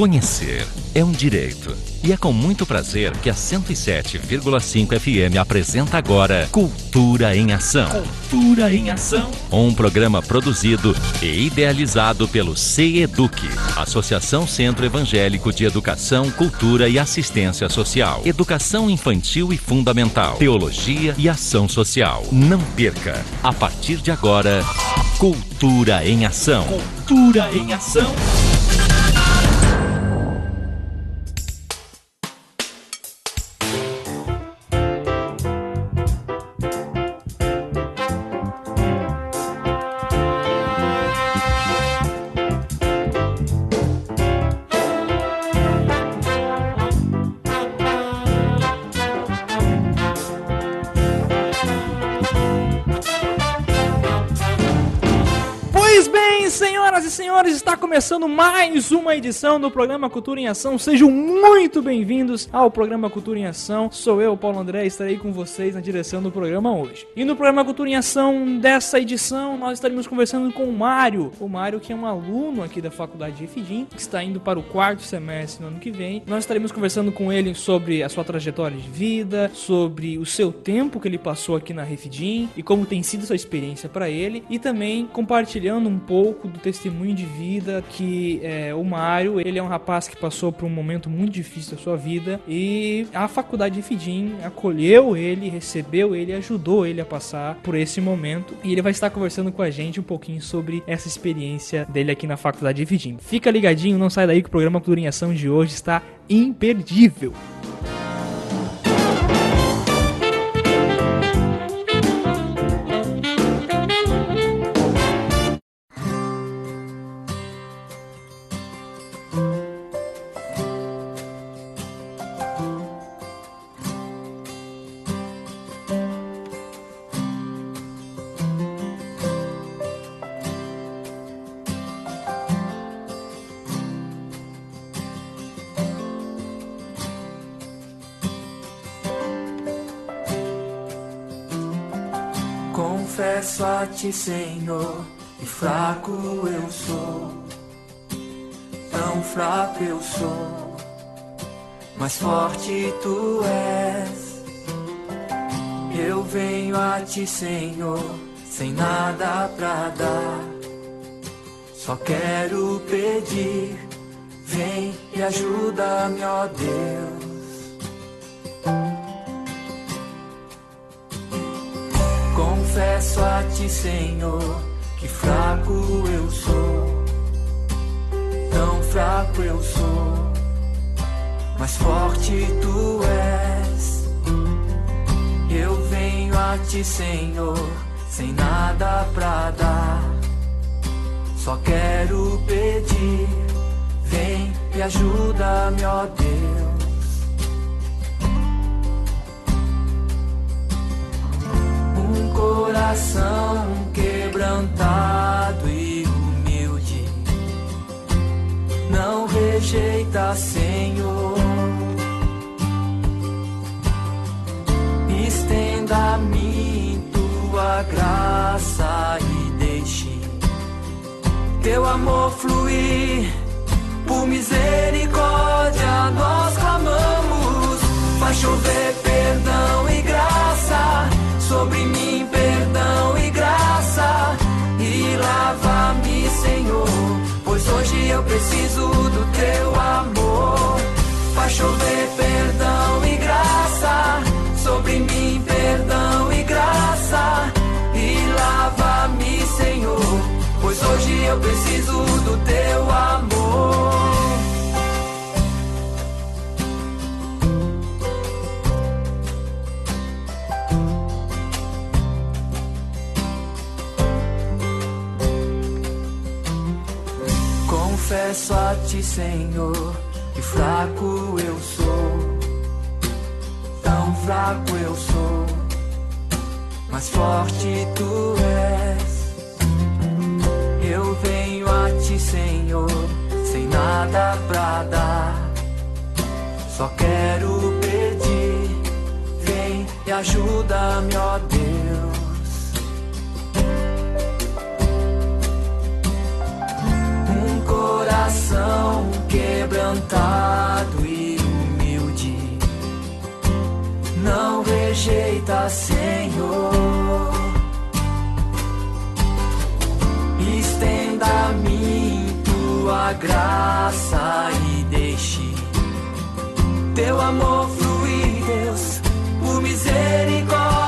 Conhecer é um direito. E é com muito prazer que a 107,5 FM apresenta agora Cultura em Ação. Cultura em Ação. Um programa produzido e idealizado pelo CEDUC, Associação Centro Evangélico de Educação, Cultura e Assistência Social. Educação infantil e fundamental, teologia e ação social. Não perca. A partir de agora, Cultura em Ação. Cultura em Ação. Começando mais uma edição do programa Cultura em Ação. Sejam muito bem-vindos ao programa Cultura em Ação. Sou eu, Paulo André, estarei com vocês na direção do programa hoje. E no programa Cultura em Ação dessa edição, nós estaremos conversando com o Mário. O Mário, que é um aluno aqui da faculdade de Efidim, que está indo para o quarto semestre no ano que vem. Nós estaremos conversando com ele sobre a sua trajetória de vida, sobre o seu tempo que ele passou aqui na Refidim e como tem sido sua experiência para ele, e também compartilhando um pouco do testemunho de vida que é, o Mário, ele é um rapaz que passou por um momento muito difícil da sua vida e a faculdade de Fidim acolheu ele, recebeu ele, ajudou ele a passar por esse momento e ele vai estar conversando com a gente um pouquinho sobre essa experiência dele aqui na faculdade de Fidim. Fica ligadinho, não sai daí que o programa Cultura em Ação de hoje está imperdível. Ti, Senhor, e fraco eu sou. Tão fraco eu sou, mas forte tu és. Eu venho a ti, Senhor, sem nada pra dar. Só quero pedir, vem e ajuda-me, ó Deus. Confesso a ti, Senhor, que fraco eu sou. Tão fraco eu sou, mas forte tu és. Eu venho a ti, Senhor, sem nada pra dar. Só quero pedir, vem e ajuda-me, ó Deus. Coração quebrantado e humilde, não rejeita, Senhor. Estenda a mim tua graça e deixe teu amor fluir. Por misericórdia nós clamamos, faz chover preciso do teu amor. Faz chover perdão e graça sobre mim, perdão e graça e lava-me, Senhor, pois hoje eu preciso do teu amor. Confesso a ti, Senhor, que fraco eu sou. Tão fraco eu sou, mas forte tu és. Eu venho a ti, Senhor, sem nada pra dar. Só quero pedir, vem e ajuda-me, ó Deus. Quebrantado e humilde. Não rejeita, Senhor. Estenda a mim tua graça e deixe teu amor fluir, Deus, por misericórdia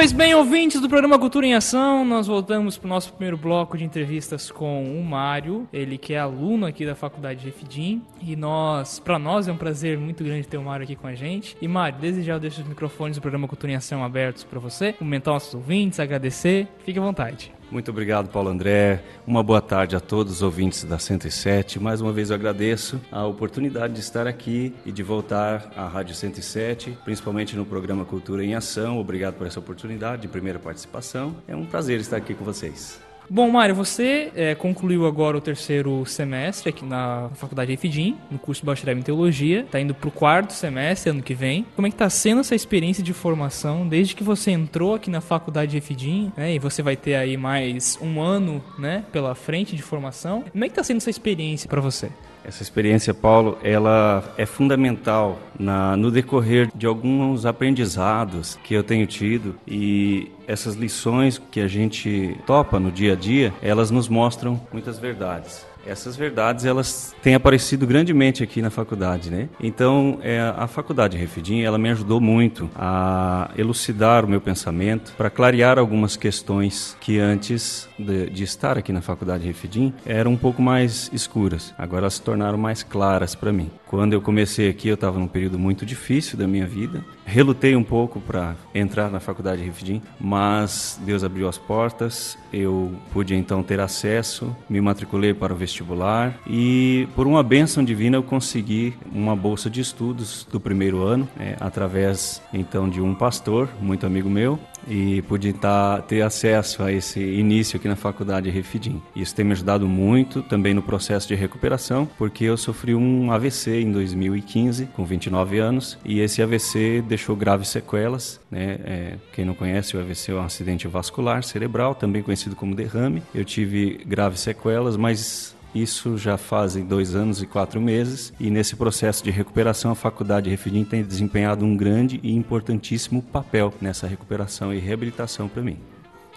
Pois bem, ouvintes do programa Cultura em Ação, nós voltamos para o nosso primeiro bloco de entrevistas com o Mário, ele que é aluno aqui da Faculdade de Efidim, e nós, para nós é um prazer muito grande ter o Mário aqui com a gente. E Mário, desde já eu deixo os microfones do programa Cultura em Ação abertos para você, comentar nossos ouvintes, agradecer, fique à vontade. Muito obrigado, Paulo André. Uma boa tarde a todos os ouvintes da 107. Mais uma vez eu agradeço a oportunidade de estar aqui e de voltar à Rádio 107, principalmente no programa Cultura em Ação. Obrigado por essa oportunidade de primeira participação. É um prazer estar aqui com vocês. Bom, Mário, você é, concluiu agora o terceiro semestre aqui na Faculdade Efidim, no curso de Bacharel em Teologia. Está indo para o quarto semestre, ano que vem. Como é que está sendo essa experiência de formação desde que você entrou aqui na Faculdade Efidim, né? E você vai ter aí mais um ano, né, pela frente de formação. Como é que está sendo essa experiência para você? Essa experiência, Paulo, ela é fundamental na, no decorrer de alguns aprendizados que eu tenho tido e essas lições que a gente topa no dia a dia, elas nos mostram muitas verdades. Essas verdades elas têm aparecido grandemente aqui na faculdade, né? Então é, a faculdade Refidim ela me ajudou muito a elucidar o meu pensamento, para clarear algumas questões que antes de, de estar aqui na faculdade Refidim eram um pouco mais escuras. Agora elas se tornaram mais claras para mim. Quando eu comecei aqui eu estava num período muito difícil da minha vida, relutei um pouco para entrar na faculdade Refidim, mas Deus abriu as portas, eu pude então ter acesso, me matriculei para o vestibular e por uma bênção divina eu consegui uma bolsa de estudos do primeiro ano, é, através então de um pastor, muito amigo meu, e pude tá, ter acesso a esse início aqui na faculdade Refidim. Isso tem me ajudado muito também no processo de recuperação, porque eu sofri um AVC em 2015, com 29 anos, e esse AVC deixou graves sequelas. Né? É, quem não conhece, o AVC é um acidente vascular cerebral, também conhecido como derrame. Eu tive graves sequelas, mas isso já fazem dois anos e quatro meses, e nesse processo de recuperação, a Faculdade Refidim tem desempenhado um grande e importantíssimo papel nessa recuperação e reabilitação para mim.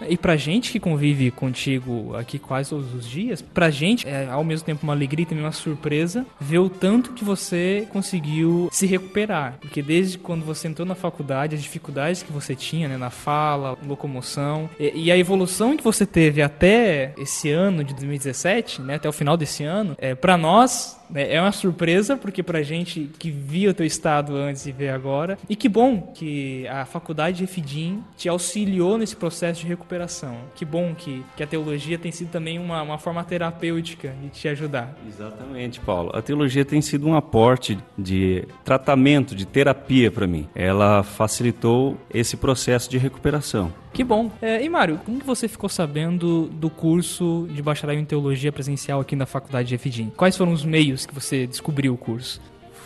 E pra gente que convive contigo aqui quase todos os dias, pra gente é ao mesmo tempo uma alegria e também uma surpresa ver o tanto que você conseguiu se recuperar. Porque desde quando você entrou na faculdade, as dificuldades que você tinha, né, na fala, locomoção, e, e a evolução que você teve até esse ano de 2017, né, até o final desse ano, é, para nós é uma surpresa, porque pra gente que via o teu estado antes e vê agora. E que bom que a faculdade de Efidim te auxiliou nesse processo de recuperação. Que bom que, que a teologia tem sido também uma, uma forma terapêutica de te ajudar. Exatamente, Paulo. A teologia tem sido um aporte de tratamento, de terapia para mim. Ela facilitou esse processo de recuperação. Que bom. É, e Mário, como você ficou sabendo do curso de bacharel em teologia presencial aqui na faculdade de FDIM? Quais foram os meios que você descobriu o curso?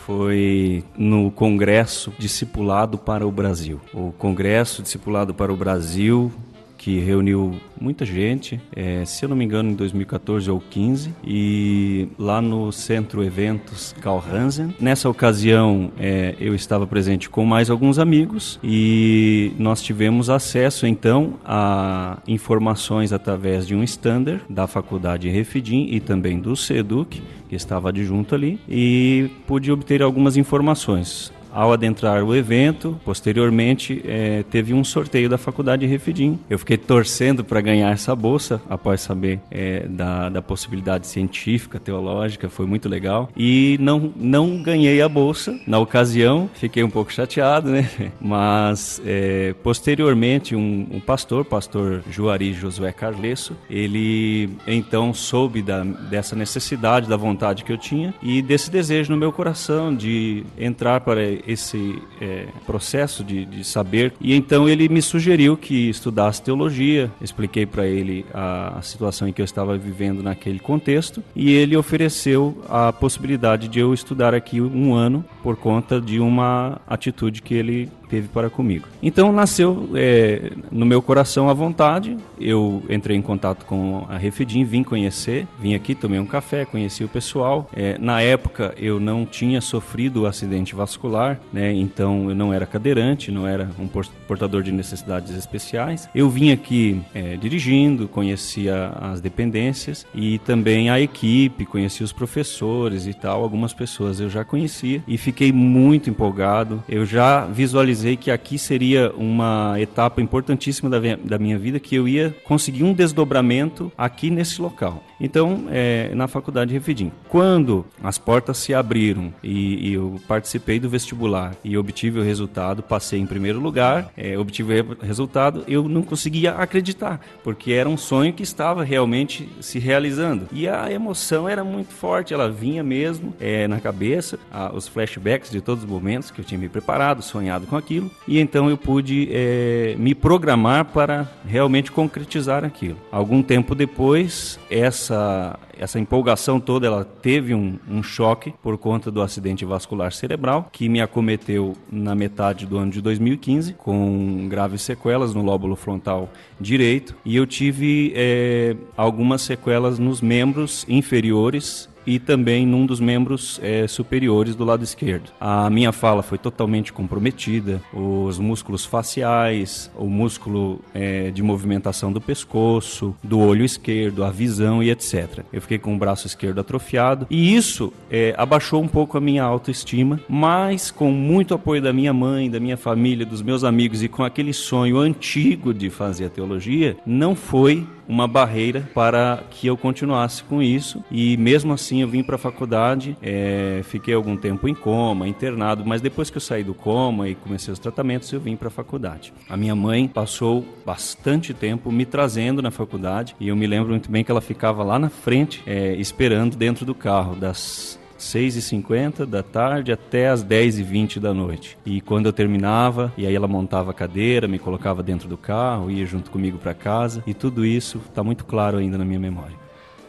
foi no Congresso Discipulado para o Brasil. O Congresso Discipulado para o Brasil que reuniu muita gente, é, se eu não me engano, em 2014 ou 15, e lá no Centro Eventos Carl Hansen. Nessa ocasião, é, eu estava presente com mais alguns amigos e nós tivemos acesso então a informações através de um standard da Faculdade Refidim e também do SEDUC, que estava adjunto ali, e pude obter algumas informações. Ao adentrar o evento, posteriormente, é, teve um sorteio da Faculdade Refidim. Eu fiquei torcendo para ganhar essa bolsa, após saber é, da, da possibilidade científica, teológica, foi muito legal. E não, não ganhei a bolsa na ocasião, fiquei um pouco chateado, né? Mas, é, posteriormente, um, um pastor, pastor Juari Josué Carlesso, ele então soube da, dessa necessidade, da vontade que eu tinha e desse desejo no meu coração de entrar para esse é, processo de, de, saber. E então ele me sugeriu que estudasse teologia, expliquei para ele a, a, situação em que eu estava vivendo naquele contexto e ele ofereceu a possibilidade de eu estudar aqui um ano por conta de uma atitude que ele teve para comigo. Então nasceu é, no meu coração a vontade. Eu entrei em contato com a Refidim, vim conhecer, vim aqui, tomei um café, conheci o pessoal. É, na época eu não tinha sofrido acidente vascular, né? Então eu não era cadeirante, não era um portador de necessidades especiais. Eu vim aqui é, dirigindo, conhecia as dependências e também a equipe, conheci os professores e tal. Algumas pessoas eu já conhecia e fiquei muito empolgado. Eu já visualizei que aqui seria uma etapa importantíssima da, da minha vida, que eu ia conseguir um desdobramento aqui nesse local. Então, é, na faculdade de Refidim. Quando as portas se abriram e, e, eu participei do vestibular e obtive o resultado, passei em primeiro lugar, é, obtive o resultado, eu não conseguia acreditar, porque era um sonho que estava realmente se realizando. E a emoção era muito forte, ela vinha mesmo é, na cabeça, a, os flashbacks de todos os momentos que eu tinha me preparado, sonhado com aquilo, e então eu pude é, me programar para realmente concretizar aquilo. Algum tempo depois, essa essa, empolgação toda ela teve um, um choque por conta do acidente vascular cerebral que me acometeu na metade do ano de 2015 com graves sequelas no lóbulo frontal direito e eu tive é, algumas sequelas nos membros inferiores e também num dos membros é, superiores do lado esquerdo. A minha fala foi totalmente comprometida, os músculos faciais, o músculo é, de movimentação do pescoço, do olho esquerdo, a visão e etc. Eu fiquei com o braço esquerdo atrofiado e isso é, abaixou um pouco a minha autoestima, mas com muito apoio da minha mãe, da minha família, dos meus amigos e com aquele sonho antigo de fazer a teologia, não foi uma barreira para que eu continuasse com isso. E mesmo assim eu vim para a faculdade, é, fiquei algum tempo em coma, internado, mas depois que eu saí do coma e comecei os tratamentos, eu vim para a faculdade. A minha mãe passou bastante tempo me trazendo na faculdade e eu me lembro muito bem que ela ficava lá na frente, é, esperando dentro do carro, das 6h50 da tarde até as 10h20 da noite. E quando eu terminava, e aí ela montava a cadeira, me colocava dentro do carro, ia junto comigo para casa, e tudo isso está muito claro ainda na minha memória.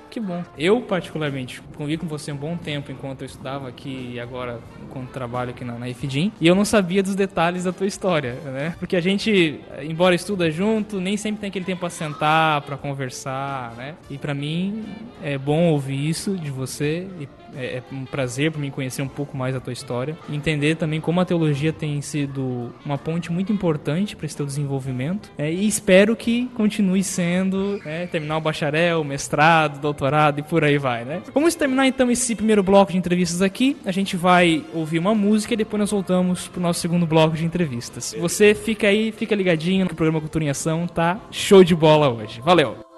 Que bom. Eu, particularmente, convivi com você um bom tempo enquanto eu estudava aqui e agora enquanto trabalho aqui na, na IFDIM. E eu não sabia dos detalhes da tua história, né? Porque a gente, embora estuda junto, nem sempre tem aquele tempo a sentar, para conversar, né? E para mim é bom ouvir isso de você e é, é um prazer para mim conhecer um pouco mais a tua história e entender também como a teologia tem sido uma ponte muito importante para esse teu desenvolvimento. É, e espero que continue sendo, é, terminar o bacharel, mestrado, doutorado e por aí vai, né? Vamos terminar então esse primeiro bloco de entrevistas aqui. A gente vai ouvir uma música e depois nós voltamos pro nosso segundo bloco de entrevistas. Você fica aí, fica ligadinho que o programa Cultura em Ação tá show de bola hoje. Valeu!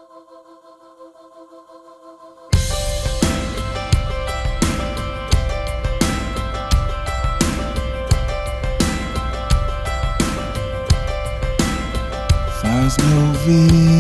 living.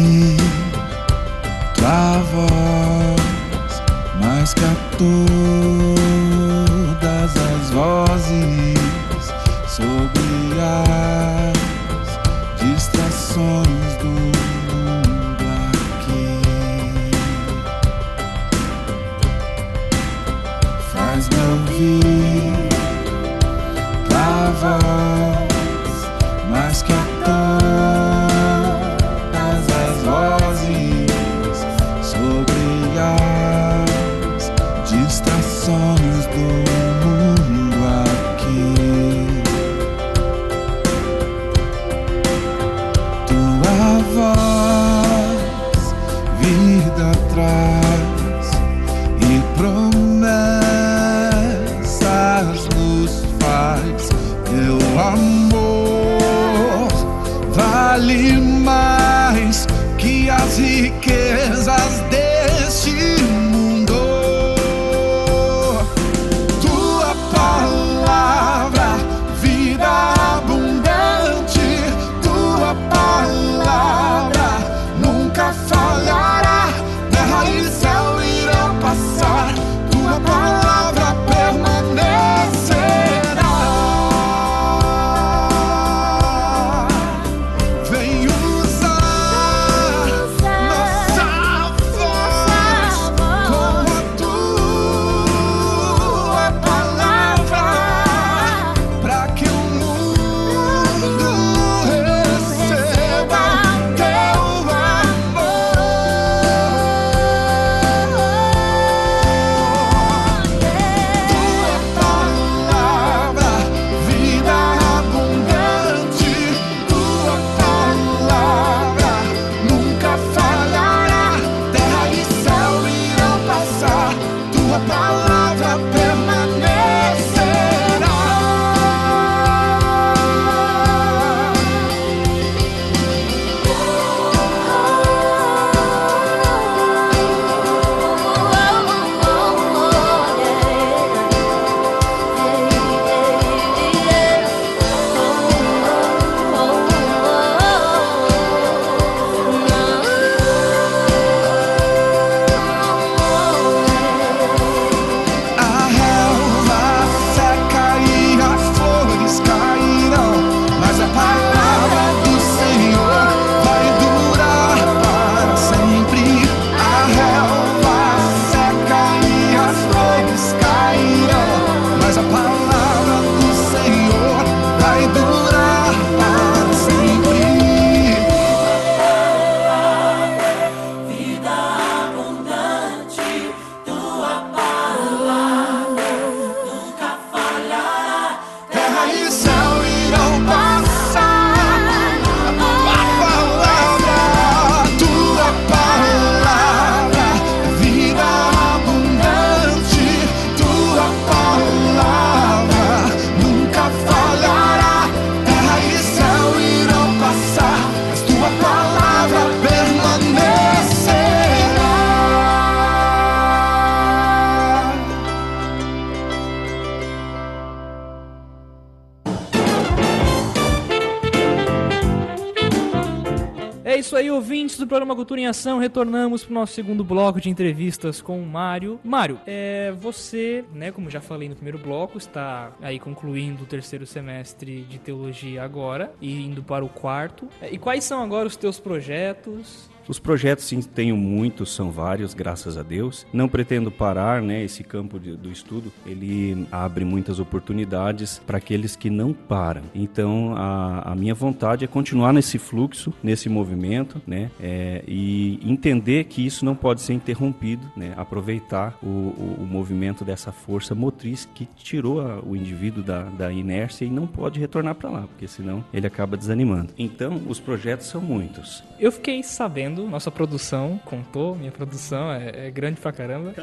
Programa Cultura em Ação. Retornamos para o nosso segundo bloco de entrevistas com o Mário. Mário, é, você, né, como já falei no primeiro bloco, está aí concluindo o terceiro semestre de teologia agora e indo para o quarto. É, E quais são agora os teus projetos? Os projetos, sim, tenho muitos, são vários, graças a Deus. Não pretendo parar, né? Esse campo de- do estudo, ele abre muitas oportunidades para aqueles que não param. Então, a, a minha vontade é continuar nesse fluxo, nesse movimento, né? É, e entender que isso não pode ser interrompido, né? Aproveitar o, o- o movimento dessa força motriz que tirou a- o indivíduo da, da inércia e não pode retornar para lá, porque senão ele acaba desanimando. Então, os projetos são muitos. Eu fiquei sabendo, nossa produção contou, minha produção é, é grande pra caramba.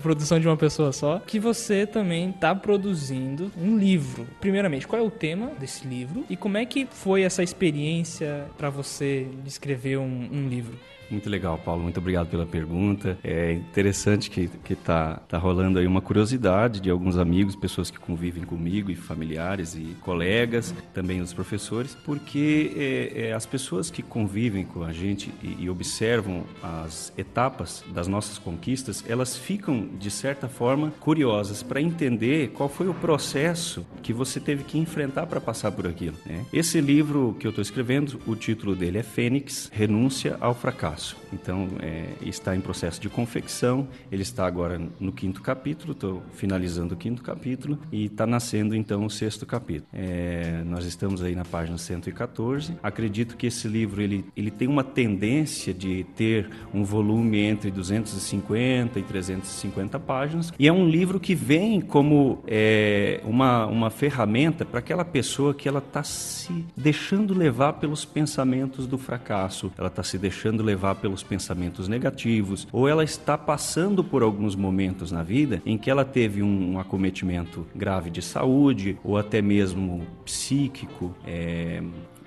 produção de uma pessoa só, que você também tá produzindo um livro. Primeiramente, qual é o tema desse livro e como é que foi essa experiência pra você escrever um, um livro? Muito legal, Paulo. Muito obrigado pela pergunta. É interessante que, que tá, tá rolando aí uma curiosidade de alguns amigos, pessoas que convivem comigo, e familiares e colegas, também os professores, porque é, é, as pessoas que convivem com a gente e, e observam as etapas das nossas conquistas, elas ficam, de certa forma, curiosas para entender qual foi o processo que você teve que enfrentar para passar por aquilo. né? Esse livro que eu estou escrevendo, o título dele é Fênix, Renúncia ao Fracasso. Então, é, está em processo de confecção, ele está agora no quinto capítulo, estou finalizando o quinto capítulo e está nascendo então o sexto capítulo. É, nós estamos aí na página 114. Acredito que esse livro ele, ele tem uma tendência de ter um volume entre 250 e 350 páginas e é um livro que vem como é, uma, uma ferramenta para aquela pessoa que ela está se deixando levar pelos pensamentos do fracasso, ela está se deixando levar pelos pensamentos negativos, ou ela está passando por alguns momentos na vida em que ela teve um, um acometimento grave de saúde, ou até mesmo psíquico, é,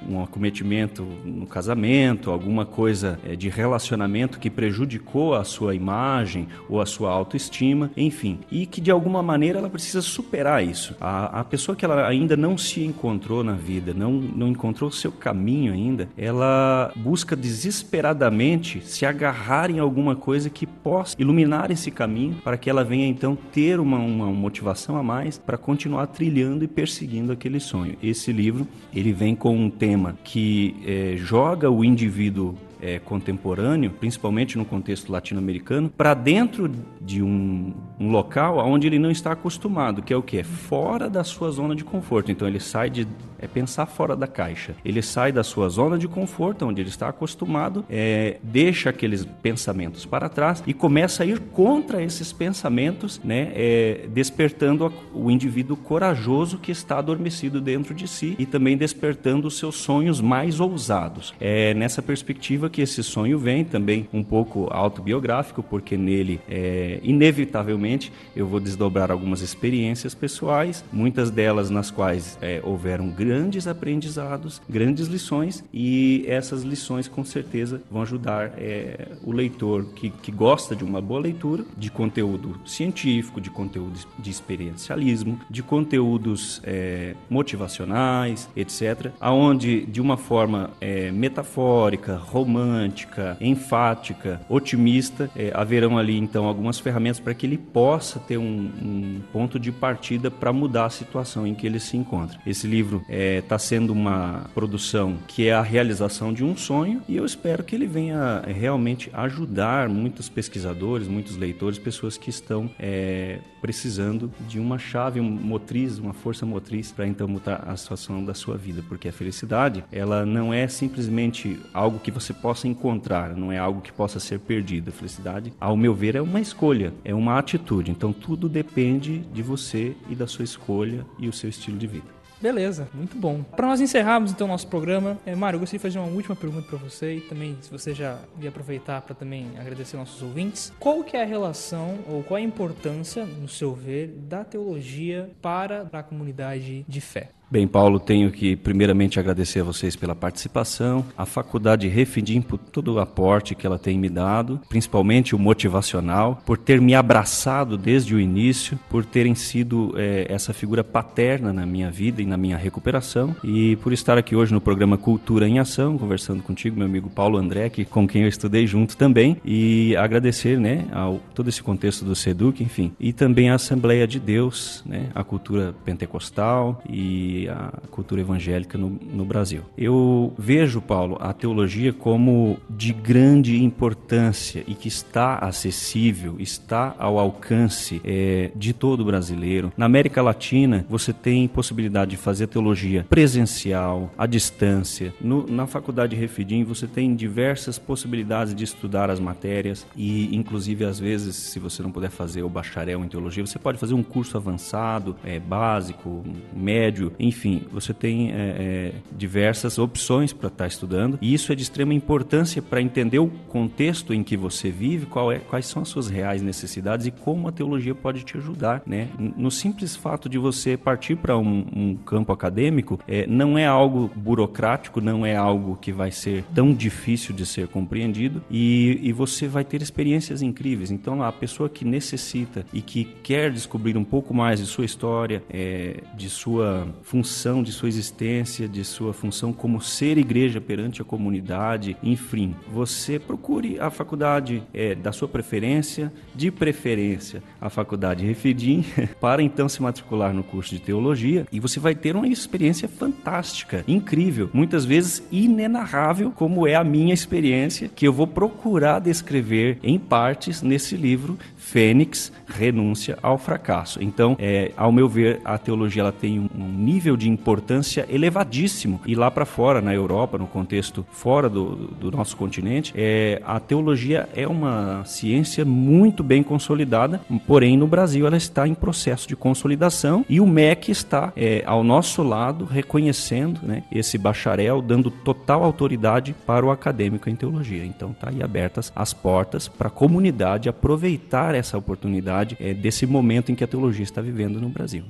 um acometimento no casamento, alguma coisa é, de relacionamento que prejudicou a sua imagem ou a sua autoestima, enfim, e que de alguma maneira ela precisa superar isso. A, a pessoa que ela ainda não se encontrou na vida, não, não encontrou o seu caminho ainda, ela busca desesperadamente se agarrar em alguma coisa que possa iluminar esse caminho para que ela venha então ter uma, uma motivação a mais para continuar trilhando e perseguindo aquele sonho. Esse livro ele vem com um tema sistema que é, joga o indivíduo é, contemporâneo, principalmente no contexto latino-americano, para dentro de um, um, local onde ele não está acostumado, que é o que? É fora da sua zona de conforto. Então ele sai de. É pensar fora da caixa. Ele sai da sua zona de conforto, onde ele está acostumado, é, deixa aqueles pensamentos para trás e começa a ir contra esses pensamentos, né, é, despertando o indivíduo corajoso que está adormecido dentro de si e também despertando os seus sonhos mais ousados. É nessa perspectiva que esse sonho vem, também um pouco autobiográfico, porque nele, é, inevitavelmente, eu vou desdobrar algumas experiências pessoais, muitas delas nas quais é, houveram grandes aprendizados, grandes lições, e essas lições com certeza vão ajudar é, o leitor que, que gosta de uma boa leitura, de conteúdo científico, de conteúdo de experiencialismo, de conteúdos é, motivacionais, etc., aonde de uma forma é, metafórica, romântica, romântica, enfática, otimista, é, haverão ali então algumas ferramentas para que ele possa ter um, um ponto de partida para mudar a situação em que ele se encontra. Esse livro está é, tá sendo uma produção que é a realização de um sonho e eu espero que ele venha é, realmente ajudar muitos pesquisadores, muitos leitores, pessoas que estão é, precisando de uma chave motriz, uma força motriz para então mudar a situação da sua vida, porque a felicidade ela não é simplesmente algo que você possa encontrar, não é algo que possa ser perdido. A felicidade, ao meu ver, é uma escolha, é uma atitude. Então tudo depende de você e da sua escolha e o seu estilo de vida. Beleza, muito bom. Para nós encerrarmos então nosso programa, é, Mário, eu gostaria de fazer uma última pergunta para você e também, se você já ia aproveitar para também agradecer nossos ouvintes. Qual que é a relação ou qual é a importância, no seu ver, da teologia para a comunidade de fé? Bem, Paulo, tenho que primeiramente agradecer a vocês pela participação, a Faculdade Refidim por todo o aporte que ela tem me dado, principalmente o motivacional, por ter me abraçado desde o início, por terem sido é, essa figura paterna na minha vida e na minha recuperação, e por estar aqui hoje no programa Cultura em Ação, conversando contigo, meu amigo Paulo André, que, com quem eu estudei junto também, e agradecer né, ao todo esse contexto do SEDUC, enfim, e também a Assembleia de Deus, né, a cultura pentecostal e a cultura evangélica no, no Brasil. Eu vejo, Paulo, a teologia como de grande importância e que está acessível, está ao alcance é, de todo brasileiro. Na América Latina, você tem possibilidade de fazer teologia presencial, à distância. No, na Faculdade Refidim, você tem diversas possibilidades de estudar as matérias e, inclusive, às vezes, se você não puder fazer o bacharel em teologia, você pode fazer um curso avançado, é, básico, médio, enfim, você tem é, é, diversas opções para estar tá estudando e isso é de extrema importância para entender o contexto em que você vive, é, quais são as suas reais necessidades e como a teologia pode te ajudar, né? No simples fato de você partir para um, um, campo acadêmico, é, não é algo burocrático, não é algo que vai ser tão difícil de ser compreendido e, e você vai ter experiências incríveis. Então, a pessoa que necessita e que quer descobrir um pouco mais de sua história, é, de sua função, de sua existência, de sua função como ser igreja perante a comunidade, enfim, você procure a faculdade é, da sua preferência, de preferência a faculdade Refidim, para então se matricular no curso de teologia e você vai ter uma experiência fantástica, incrível, muitas vezes inenarrável, como é a minha experiência, que eu vou procurar descrever em partes nesse livro Fênix, renúncia ao fracasso. Então, é, ao meu ver, a teologia ela tem um nível de importância elevadíssimo. E lá para fora, na Europa, no contexto fora do, do nosso continente, é, a teologia é uma ciência muito bem consolidada, porém no Brasil ela está em processo de consolidação e o MEC está é, ao nosso lado reconhecendo né, esse bacharel, dando total autoridade para o acadêmico em teologia. Então, está aí abertas as portas para a comunidade aproveitar essa oportunidade é, desse momento em que a teologia está vivendo no Brasil.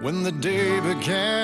When the day began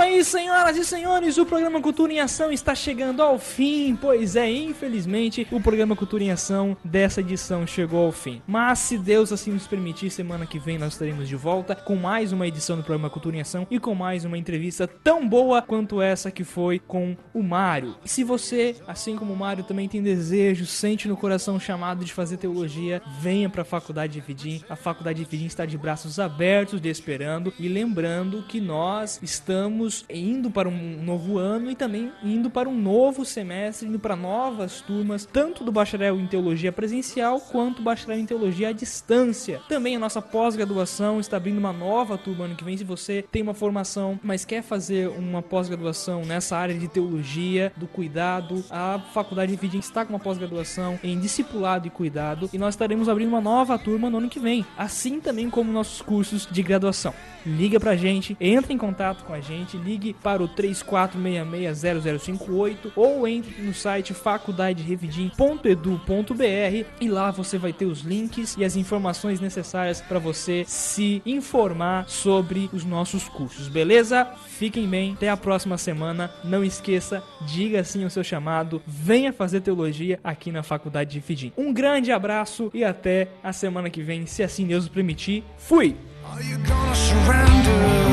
É isso aí, senhoras e senhores, o programa Cultura em Ação está chegando ao fim, pois é, infelizmente, o programa Cultura em Ação dessa edição chegou ao fim. Mas se Deus assim nos permitir, semana que vem nós estaremos de volta com mais uma edição do programa Cultura em Ação e com mais uma entrevista tão boa quanto essa que foi com o Mário. E se você, assim como o Mário, também tem desejo, sente no coração o chamado de fazer teologia, venha para a Faculdade de Vidim. A Faculdade de Vidim está de braços abertos, te esperando e lembrando que nós estamos indo para um novo ano e também indo para um novo semestre, indo para novas turmas, tanto do bacharel em teologia presencial quanto bacharel em teologia à distância. Também a nossa pós-graduação está abrindo uma nova turma ano que vem. Se você tem uma formação, mas quer fazer uma pós-graduação nessa área de teologia, do cuidado, a Faculdade de Vidim está com uma pós-graduação em discipulado e cuidado e nós estaremos abrindo uma nova turma no ano que vem, assim também como nossos cursos de graduação. Liga pra gente, entre em contato com a gente, ligue para o 34660058 ou entre no site faculdaderevidim.edu.br e lá você vai ter os links e as informações necessárias para você se informar sobre os nossos cursos, beleza? Fiquem bem, até a próxima semana. Não esqueça, diga sim ao seu chamado, venha fazer teologia aqui na Faculdade de Fidim. Um grande abraço e até a semana que vem, se assim Deus permitir. Fui! Are you gonna surrender?